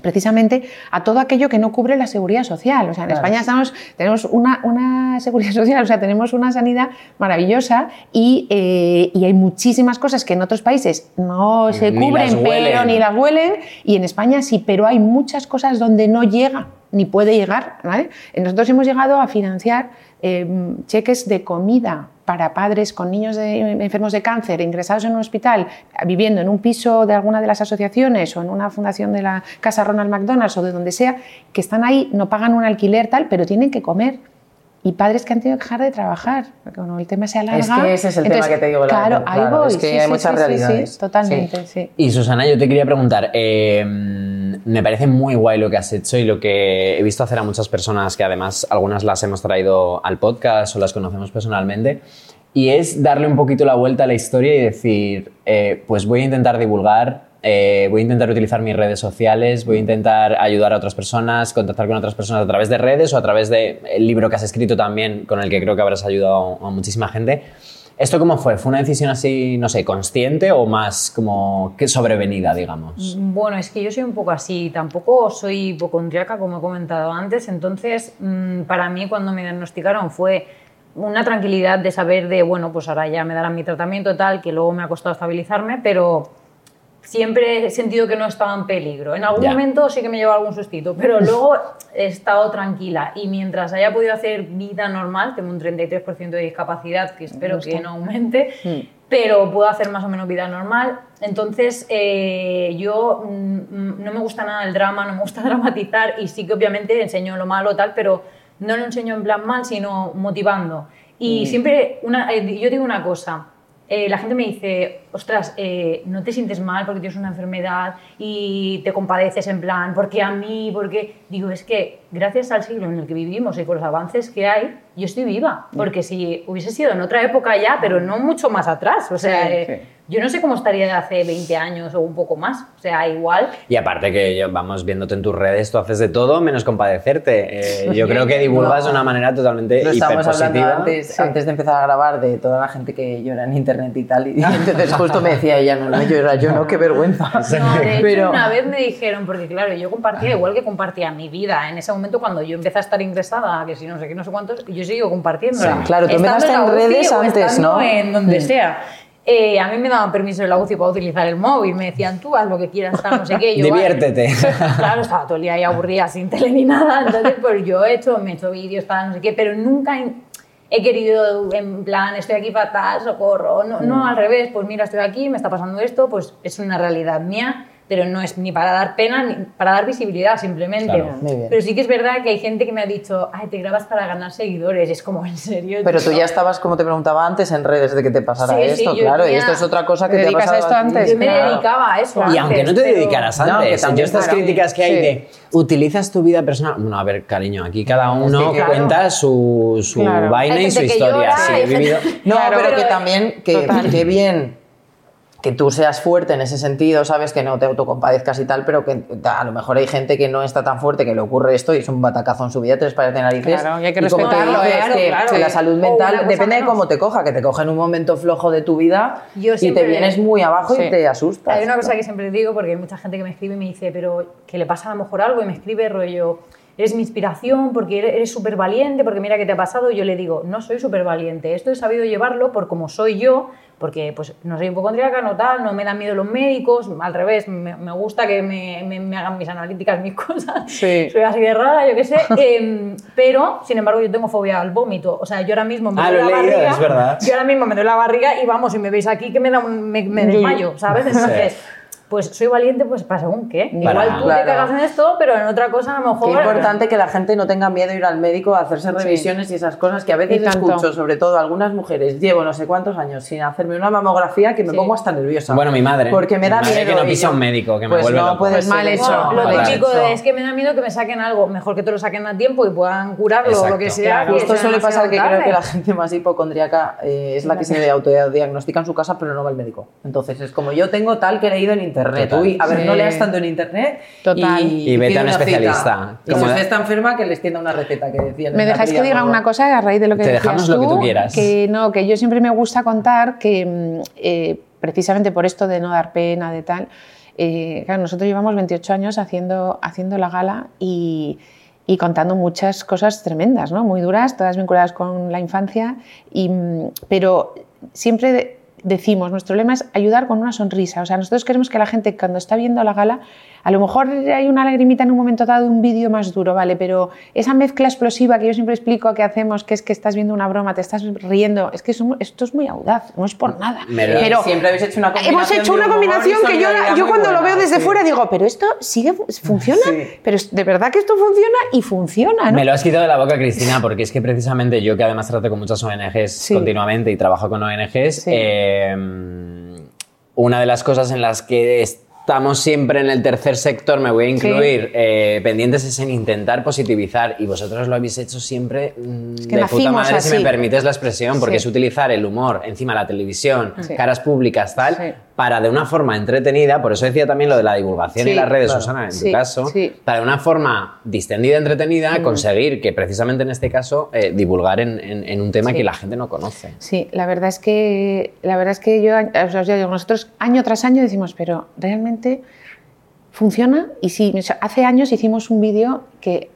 precisamente a todo aquello que no cubre la seguridad social. O sea, en España estamos, tenemos una, una seguridad social, o sea, tenemos una sanidad maravillosa y, eh, y hay muchísimas cosas que en otros países no se Ni cubren, pero ni las huelen, y en España sí, pero hay muchas cosas donde no llega ni puede llegar. ¿vale? Nosotros hemos llegado a financiar eh, cheques de comida para padres con niños de- enfermos de cáncer ingresados en un hospital, viviendo en un piso de alguna de las asociaciones o en una fundación de la casa Ronald McDonald's o de donde sea, que están ahí, no pagan un alquiler tal, pero tienen que comer. Y padres que han tenido que dejar de trabajar, porque cuando el tema se alarga... Es que ese es el tema que te digo, la- Claro, ahí claro, voy. es que sí, hay sí, muchas sí, sí, sí, realidades. totalmente, sí. Y Susana, yo te quería preguntar, eh, me parece muy guay lo que has hecho y lo que he visto hacer a muchas personas, que además algunas las hemos traído al podcast o las conocemos personalmente, y es darle un poquito la vuelta a la historia y decir, eh, pues voy a intentar divulgar, eh, voy a intentar utilizar mis redes sociales, voy a intentar ayudar a otras personas, contactar con otras personas a través de redes o a través del libro que has escrito también, con el que creo que habrás ayudado a muchísima gente. ¿Esto cómo fue? ¿Fue una decisión así, no sé, consciente o más como que sobrevenida, digamos? Bueno, es que yo soy un poco así, tampoco soy hipocondriaca como he comentado antes, entonces mm, para mí cuando me diagnosticaron fue una tranquilidad de saber de, bueno, pues ahora ya me darán mi tratamiento tal, que luego me ha costado estabilizarme, pero siempre he sentido que no estaba en peligro. En algún Ya. momento sí que me llevó algún sustito, pero luego he estado tranquila y mientras haya podido hacer vida normal, tengo un 33% de discapacidad que espero que no aumente, pero puedo hacer más o menos vida normal. Entonces, eh, yo mm, no me gusta nada el drama, no me gusta dramatizar y sí que obviamente enseño lo malo tal, pero no lo enseño en plan mal, sino motivando. Y siempre, una, eh, yo digo una cosa, eh, la gente me dice, ostras, eh, no te sientes mal porque tienes una enfermedad y te compadeces en plan, ¿por qué a mí? ¿Por qué? Digo, es que gracias al siglo en el que vivimos y con los avances que hay, yo estoy viva. Porque si hubiese sido en otra época ya, pero no mucho más atrás, o sea, Sí, eh, yo no sé cómo estaría de hace 20 años o un poco más, o sea, igual. Y aparte que vamos viéndote en tus redes, tú haces de todo menos compadecerte. Eh, yo creo que divulgas de una manera totalmente Lo estábamos hablando hiperpositiva. antes, antes de empezar a grabar de toda la gente que llora en internet y tal. Y entonces justo me decía ella, no, no llora yo, no, qué vergüenza. No, de hecho, Pero- una vez me dijeron, porque claro, yo compartía igual que compartía mi vida. En ese momento, cuando yo empecé a estar ingresada, que si no sé qué, no sé cuántos, yo sigo compartiendo. Sí. Claro, tú empezaste en UCI redes antes, ¿no? en donde sea. Eh, a mí me daban permiso en la UCI para utilizar el móvil. Me decían, tú haz lo que quieras, tal, no sé qué. Yo, vale. Diviértete. Claro, estaba todo el día ahí aburrida, sin tele ni nada. Entonces, pues yo he hecho, me he hecho vídeos, tal, no sé qué, pero nunca he, querido, en plan, estoy aquí fatal, socorro. No, Mm. no, al revés, pues mira, estoy aquí, me está pasando esto, pues es una realidad mía, pero no es ni para dar pena ni para dar visibilidad, simplemente. Claro, muy bien. Pero sí que es verdad que hay gente que me ha dicho, ay, te grabas para ganar seguidores. Es como, ¿en serio? Pero tú tío? ya estabas, como te preguntaba antes, en redes de que te pasara Sí, sí, esto, yo claro. Y tenía- esto es otra cosa que ¿Te te ha a esto antes? Yo me Claro. dedicaba a eso. Y antes, aunque no te pero- dedicaras No, que antes, también, yo estas claro. críticas que hay Sí. de utilizas tu vida personal. Bueno, a ver, cariño, aquí cada uno claro. cuenta su, su Claro. vaina Hay y su gente que historia. llora, Sí, hay he vivido. gente- No, Claro, pero, pero- que también, que bien que tú seas fuerte en ese sentido, sabes que no te autocompadezcas y tal, pero que a lo mejor hay gente que no está tan fuerte, que le ocurre esto y es un batacazo en su vida, tres pares de narices. Claro, y hay que respetarlo, que Claro, la salud mental depende de cómo te coja, que te coja en un momento flojo de tu vida Yo y te vienes muy abajo Sí. y te asustas. Hay una cosa que siempre digo, porque hay mucha gente que me escribe y me dice, pero que le pasa a lo mejor algo y me escribe rollo, eres mi inspiración porque eres- eres súper valiente, porque mira qué te ha pasado. Y yo le digo, no soy súper valiente, esto he sabido llevarlo por como soy yo, porque pues no soy hipocondríaca, no tal, no me dan miedo los médicos, al revés, me, me gusta que me, me- me hagan mis analíticas, mis cosas. Sí. Soy así de rara, yo qué sé. Em, pero, sin embargo, yo tengo fobia al vómito. O sea, yo ahora mismo me Ah, he la leído, barriga. es verdad. Yo ahora mismo me duele la barriga y vamos, si me veis aquí que me da un, me, me desmayo, ¿sabes? Entonces, pues soy valiente pues para según qué. Para- Igual tú Claro. te cagas en esto, pero en otra cosa a lo Qué mejor... importante que la gente no tenga miedo de ir al médico a hacerse revisiones y esas cosas que a veces escucho, sobre todo algunas mujeres, llevo no sé cuántos años sin hacerme una mamografía que me Sí. pongo hasta nerviosa. Bueno, mi madre. Porque me da Mi madre miedo. que no pisa un médico, que me pues vuelve no loco. puede Pues ser mal hecho. No, lo Fatal. típico es que me da miedo que me saquen algo, mejor que te lo saquen a tiempo y puedan curarlo o lo que Exacto. sea. Claro. sea suele pasar que creo que la gente más hipocondríaca eh, es la que se autodiagnostica en su casa pero no va al médico. Entonces es como yo tengo tal que he leído en internet. Total. Uy, a ver, Sí. no leas tanto en internet. Total. Y vete a un especialista. Y si usted está enferma, que les tienda una receta que decía. el ¿Me dejáis que diga una cosa a raíz de lo que Te dejamos lo que tú quieras. Que no, que yo siempre me gusta contar que mm, eh, precisamente por esto de no dar pena, de tal, Eh, claro, nosotros llevamos 28 años haciendo, haciendo la gala y, y contando muchas cosas tremendas, ¿no? muy duras, todas vinculadas con la infancia, y, mm, pero siempre decimos, nuestro lema es ayudar con una sonrisa. O sea, nosotros queremos que la gente cuando está viendo la gala, a lo mejor hay una lagrimita en un momento dado de un vídeo más duro, ¿vale? Pero esa mezcla explosiva que yo siempre explico que hacemos, que es que estás viendo una broma, te estás riendo, es que somos- esto es muy audaz, no es por nada. Me lo- pero Siempre habéis hecho una combinación Hemos hecho una combinación que yo, yo cuando lo veo desde sí. fuera digo, pero esto sigue, funciona, Sí. pero de verdad que esto funciona y funciona, ¿no? Me lo has quitado de la boca, Cristina, porque es que precisamente yo, que además trato con muchas ONGs Sí. continuamente y trabajo con ONGs, Sí. Eh, una de las cosas en las que estamos siempre en el tercer sector, me voy a incluir, eh, pendientes es en intentar positivizar y vosotros lo habéis hecho siempre mm, que de puta madre, si me permites la expresión, porque Sí. es utilizar el humor encima de la televisión, Sí. caras públicas, tal, para de una forma entretenida, por eso decía también lo de la divulgación y Sí, las redes, claro. Susana, en tu caso, para de una forma distendida, entretenida, conseguir que precisamente en este caso eh, divulgar en, en- en un tema que la gente no conoce. Sí, la verdad es que, la verdad es que yo, o sea, yo digo, nosotros año tras año decimos, pero realmente funciona. Y si hace años hicimos un vídeo que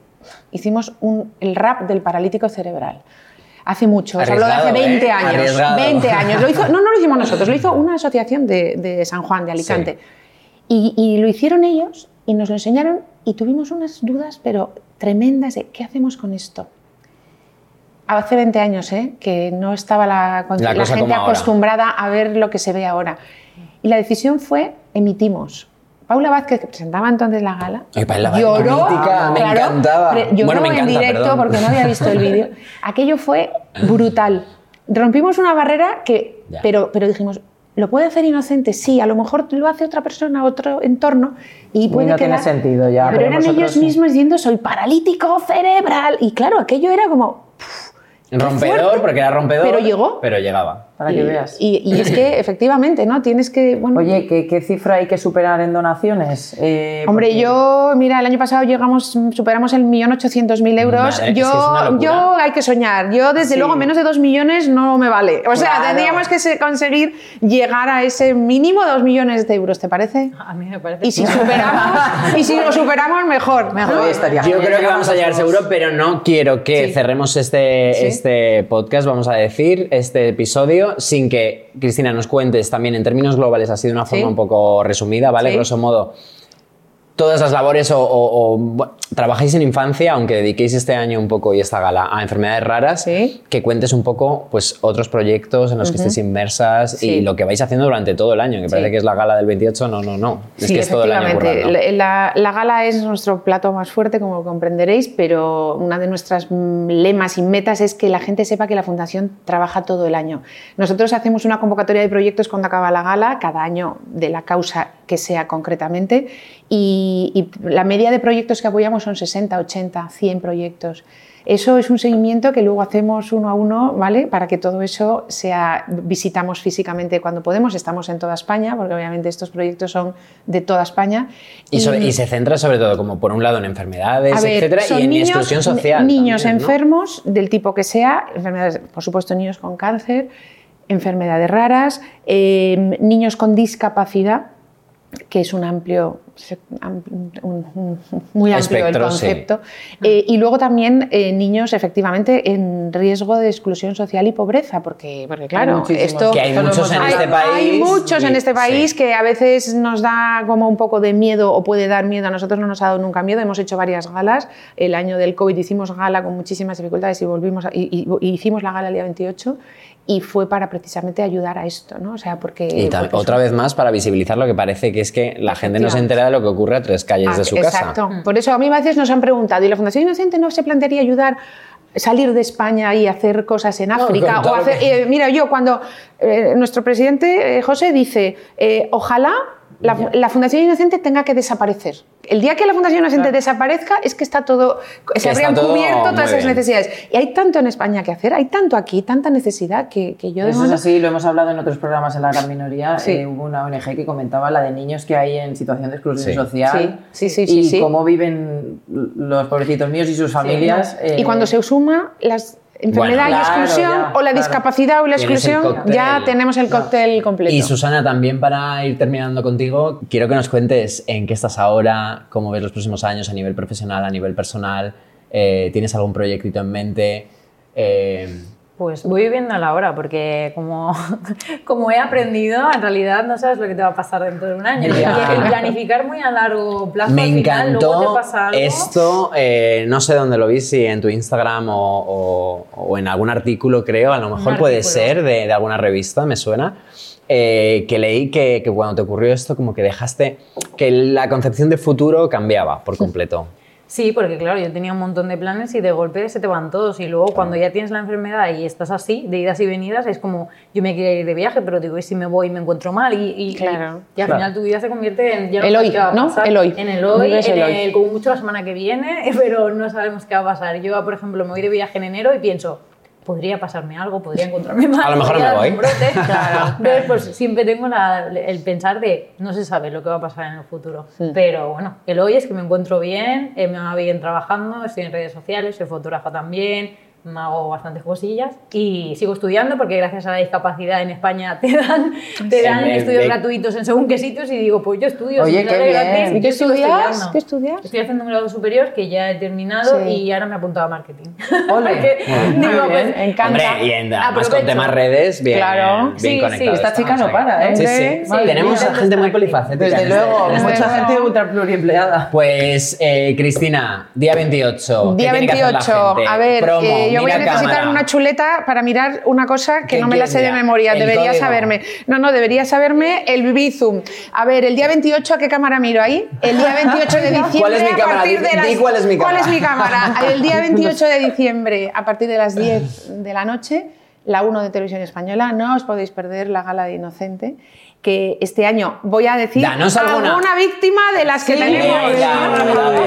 hicimos un, el rap del paralítico cerebral. Hace mucho, os hablo de hace Arriesgado, 20 ¿eh? años. Arriesgado. 20 años. Lo hizo, no, no lo hicimos nosotros, lo hizo una asociación de, de San Juan, de Alicante. Y, y lo hicieron ellos y nos lo enseñaron y tuvimos unas dudas, pero tremendas, de qué hacemos con esto. Hace 20 años, ¿eh? que no estaba la, La la gente acostumbrada a ver lo que se ve ahora. Y la decisión fue, emitimos. Paula Vázquez, que presentaba entonces la gala, Ay, Paula lloró, mítica, me encantaba. pre- lloró Bueno, me en encanta, directo perdón. porque no había visto el vídeo. Aquello fue brutal. Rompimos una barrera que, Ya. pero, pero dijimos, ¿lo puede hacer inocente? Sí, a lo mejor lo hace otra persona, otro entorno y puede no tiene quedar- sentido ya, Pero pero eran vosotros ellos sí. mismos diciendo, soy paralítico cerebral. Y claro, aquello era como... Rompedor, fuerte. porque era rompedor. Pero llegó. Pero llegaba. Para que veas. Y, y es que efectivamente, ¿no? Tienes que... Bueno, Oye, ¿qué, qué cifra hay que superar en donaciones? Eh, Hombre, porque- yo, mira, el año pasado llegamos, superamos el millón ochocientos mil euros. Madre, yo, yo hay que soñar. Yo, desde Sí. luego, menos de dos millones no me vale. O sea, Claro. tendríamos que se- conseguir llegar a ese mínimo dos millones de euros, ¿te parece? A mí me parece. Y si superamos, y si lo superamos, mejor. Mejor Yo creo que vamos a llegar seguro, pero no quiero que Sí. cerremos este, Sí. este podcast, vamos a decir, este episodio, sin que, Cristina, nos cuentes también en términos globales, así de una forma Sí. un poco resumida, ¿vale? Sí. Grosso modo, todas las labores o, o- o, bueno, trabajáis en infancia, aunque dediquéis este año un poco y esta gala a enfermedades raras, Sí. que cuentes un poco pues otros proyectos en los que estéis inmersas y lo que vais haciendo durante todo el año, que parece que es la gala del 28, no, no, no, es que es todo el año efectivamente. currando. La, la gala es nuestro plato más fuerte, como comprenderéis, pero una de nuestras mm, lemas y metas es que la gente sepa que la Fundación trabaja todo el año. Nosotros hacemos una convocatoria de proyectos cuando acaba la gala, cada año de la causa que sea concretamente, y, y la media de proyectos que apoyamos son 60, 80, 100 proyectos. Eso es un seguimiento que luego hacemos uno a uno, ¿vale? Para que todo eso sea, visitamos físicamente cuando podemos, estamos en toda España, porque obviamente estos proyectos son de toda España. Y, sobre- y se centra sobre todo, como por un lado, en enfermedades, ver, etcétera, y en niños- exclusión social. Niños también, ¿no? enfermos del tipo que sea, enfermedades, por supuesto, niños con cáncer, enfermedades raras, eh, niños con discapacidad, que es un amplio, am- un- un- muy amplio Espectro, el sí. concepto. Eh, y luego también eh, niños efectivamente en riesgo de exclusión social y pobreza, porque, porque claro, esto... Que hay Esto lo muchos en este país. Hay muchos en este país sí. que a veces nos da como un poco de miedo o puede dar miedo. A nosotros no nos ha dado nunca miedo. Hemos hecho varias galas. El año del COVID hicimos gala con muchísimas dificultades y volvimos a- y, y- y hicimos la gala el día 28 y fue para precisamente ayudar a esto, ¿no? O sea, porque... Y ta- porque otra es- vez más para visibilizar lo que parece que es que la gente no se entera de lo que ocurre a tres calles de Ah, su Exacto. casa. Por eso a mí a veces nos han preguntado, ¿y la Fundación Inocente no se plantearía ayudar salir de España y hacer cosas en África? o hacer, que- eh, mira, yo cuando eh, nuestro presidente eh, José dice, eh, ojalá la, la Fundación Inocente tenga que desaparecer. El día que la Fundación Inocente desaparezca es que está todo, se está habrían todo cubierto todas esas bien. necesidades. Y hay tanto en España que hacer, hay tanto aquí, tanta necesidad que, que yo de Eso es momento- así, lo hemos hablado en otros programas en la gran minoría. Sí. Eh, hubo una ONG que comentaba la de niños que hay en situación de exclusión Sí. social Sí, sí, sí, y sí, sí. cómo viven los pobrecitos míos y sus familias. Y eh, cuando se suma las, enfermedad Bueno, y claro, exclusión, ya, o la claro. discapacidad o la exclusión, ya tenemos el cóctel completo. Y Susana, también para ir terminando contigo, quiero que nos cuentes en qué estás ahora, cómo ves los próximos años a nivel profesional, a nivel personal, eh, ¿tienes algún proyectito en mente? Eh, Pues voy viviendo a la hora, porque como, como he aprendido, en realidad no sabes lo que te va a pasar dentro de un año. Ya. el planificar muy a largo plazo, me al final, luego encantó te pasa algo. esto, eh, no sé dónde lo vi, si en tu Instagram o, o- o en algún artículo, creo, a lo mejor puede artículo. ser de, de alguna revista, me suena, eh, que leí que, que cuando te ocurrió esto, como que dejaste que la concepción de futuro cambiaba por completo. Sí, porque claro, yo tenía un montón de planes y de golpe se te van todos. Y luego cuando ya tienes la enfermedad y estás así, de idas y venidas, es como yo me quería ir de viaje, pero digo, ¿y si me voy y me encuentro mal? Y, y, Claro, y al claro. final tu vida se convierte en... ya El hoy, ¿no? El hoy. En el hoy, en el el, como mucho la semana que viene, pero no sabemos qué va a pasar. Yo, por ejemplo, me voy de viaje en enero y pienso, podría pasarme algo, podría encontrarme mal. A lo mejor me voy. un brote. Claro. Entonces, pues siempre tengo la- el pensar de no se sabe lo que va a pasar en el futuro. Pero bueno, el hoy es que me encuentro bien, eh, me va bien trabajando, estoy en redes sociales, soy fotógrafa también, me hago bastantes cosillas y sigo estudiando porque gracias a la discapacidad en España te dan, te dan me- estudios me- gratuitos en según qué sitios y digo, pues yo estudio. Oye, qué bien. gratis, ¿Y yo qué estudias? estudiando. ¿Qué estudias? Estoy haciendo un grado superior que ya he terminado Sí. y ahora me he apuntado a marketing. Ole. Digo, bien, pues, encanta. Hombre, y en- además con temas redes, bien, Claro. bien Sí, sí, conectado esta chica no para, ¿eh? Sí, sí. Sí, Tenemos intento gente muy polifacética. Desde luego, este mucha gente ultra pluriempleada. Pues, eh, Cristina, día 28. ¿qué Día tiene que hacer la 28. gente? A ver, Promo, eh, yo voy a necesitar cámara. una chuleta para mirar una cosa que ¿Qué no me la sé de memoria. Debería código. saberme. No, no, debería saberme el Bizum. A ver, el día 28, ¿a qué cámara miro ahí? El día 28 de diciembre. ¿Cuál es mi a cámara? Di- las- di cuál es mi cámara. ¿Cuál es mi cámara? El día 28 de diciembre, a partir de las 10 de la noche, la 1 de Televisión Española. No os podéis perder la gala de Inocente. Que este año voy a decir Danos alguna. víctima de las que Sí, tenemos.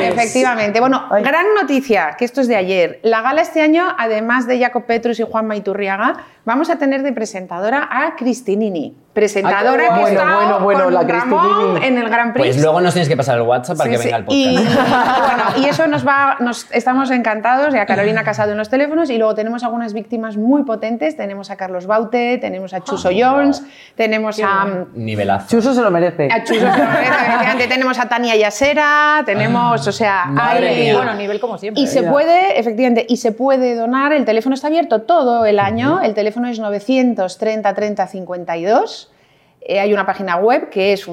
Efectivamente. Bueno, Ay. gran noticia, que esto es de ayer. La gala este año, además de Jacob Petrus y Juan Maiturriaga, vamos a tener de presentadora a Cristinini. Presentadora Ah, que bueno, está bueno, bueno, con la Ramón en el Gran Prix. Pues luego nos tienes que pasar el WhatsApp para Sí, que venga el Y, podcast. bueno, y eso nos va, nos, estamos encantados, y a Carolina Casado en los teléfonos, y luego tenemos algunas víctimas muy potentes, tenemos a Carlos Baute, tenemos a Chuso Jones, tenemos a, Nivelazo. Chuso se lo merece. a Chuso Fernández, efectivamente, tenemos a Tania Yasera, tenemos, o sea, Madre hay- mía. Bueno, nivel como siempre. y se puede, efectivamente, y se puede donar, el teléfono está abierto todo el año, el teléfono es 930 30 52, Eh, hay una página web que es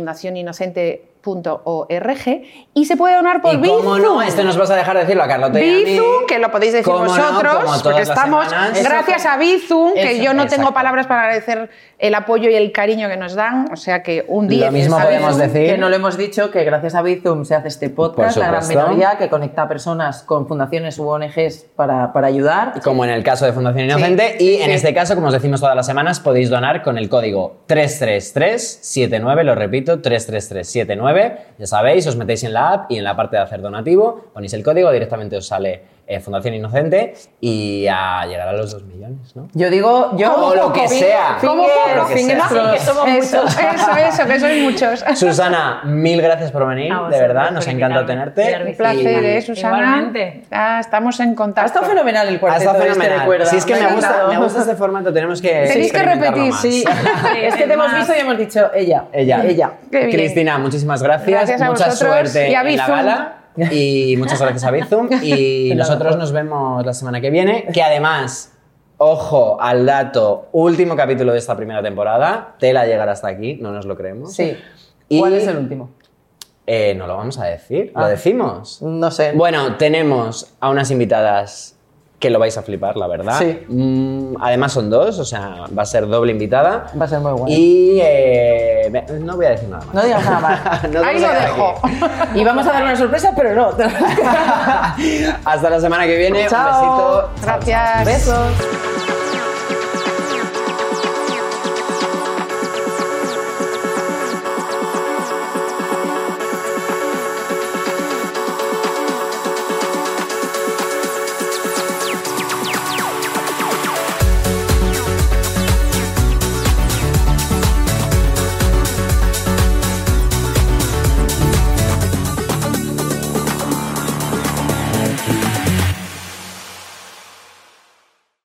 fundacioninocente.org y se puede donar por Y cómo Bizum. no, esto nos vas a dejar decirlo a Carlota y a mí. Bizum, que lo podéis decir no, vosotros, porque estamos, semanas. gracias a Bizum, que Eso, yo no exacto. tengo palabras para agradecer el apoyo y el cariño que nos dan, o sea que un día Lo mismo podemos decir. Que no lo hemos dicho, que gracias a Bizum se hace este podcast, La Gran. Minoría, que conecta a personas con fundaciones u ONGs para, para ayudar. Como en el caso de Fundación Inocente. Sí, y sí, en sí. este caso, como os decimos todas las semanas, podéis donar con el código 33379, lo repito, 33379. Ya sabéis, os metéis en la app y en la parte de hacer donativo, ponéis el código, directamente os sale eh, Fundación Inocente y a llegar a los 2 millones, ¿no? Yo digo, yo. O lo que sea. Como Lo que somos Eso, muchos. eso, eso, que sois muchos. Susana, mil gracias por venir, de verdad, nos ha encantado tenerte. Un placer, Y- ¿eh, Susana? Igualmente. Ah, estamos en Ha contacto. estado fenomenal el Ha cuarteto estado este fenomenal. cuerda. Si es que me, ha gusta, me gusta este formato, tenemos que Tenéis que repetir, más. sí. Es que te hemos visto y hemos dicho ella. Ella. Ella. Qué bien. Cristina, muchísimas gracias. Gracias a Mucha suerte y a en la gala. Y muchas gracias a Bizum. Y nosotros nos vemos la semana que viene. Que además, ojo al dato, último capítulo de esta primera temporada. Tela llegar hasta aquí, no nos lo creemos. Sí. Y- ¿Cuál es el último? Eh, no lo vamos a decir, lo Ah. decimos. No sé. Bueno, tenemos a unas invitadas que lo vais a flipar, la verdad. Sí. Mm, además son dos, o sea, va a ser doble invitada. Va a ser muy guay. Y eh, no voy a decir nada más. No digas nada más. Ahí lo dejo. aquí. Y vamos a dar una sorpresa, pero no. Hasta la semana que viene. Chao. Un besito. Gracias. Besos.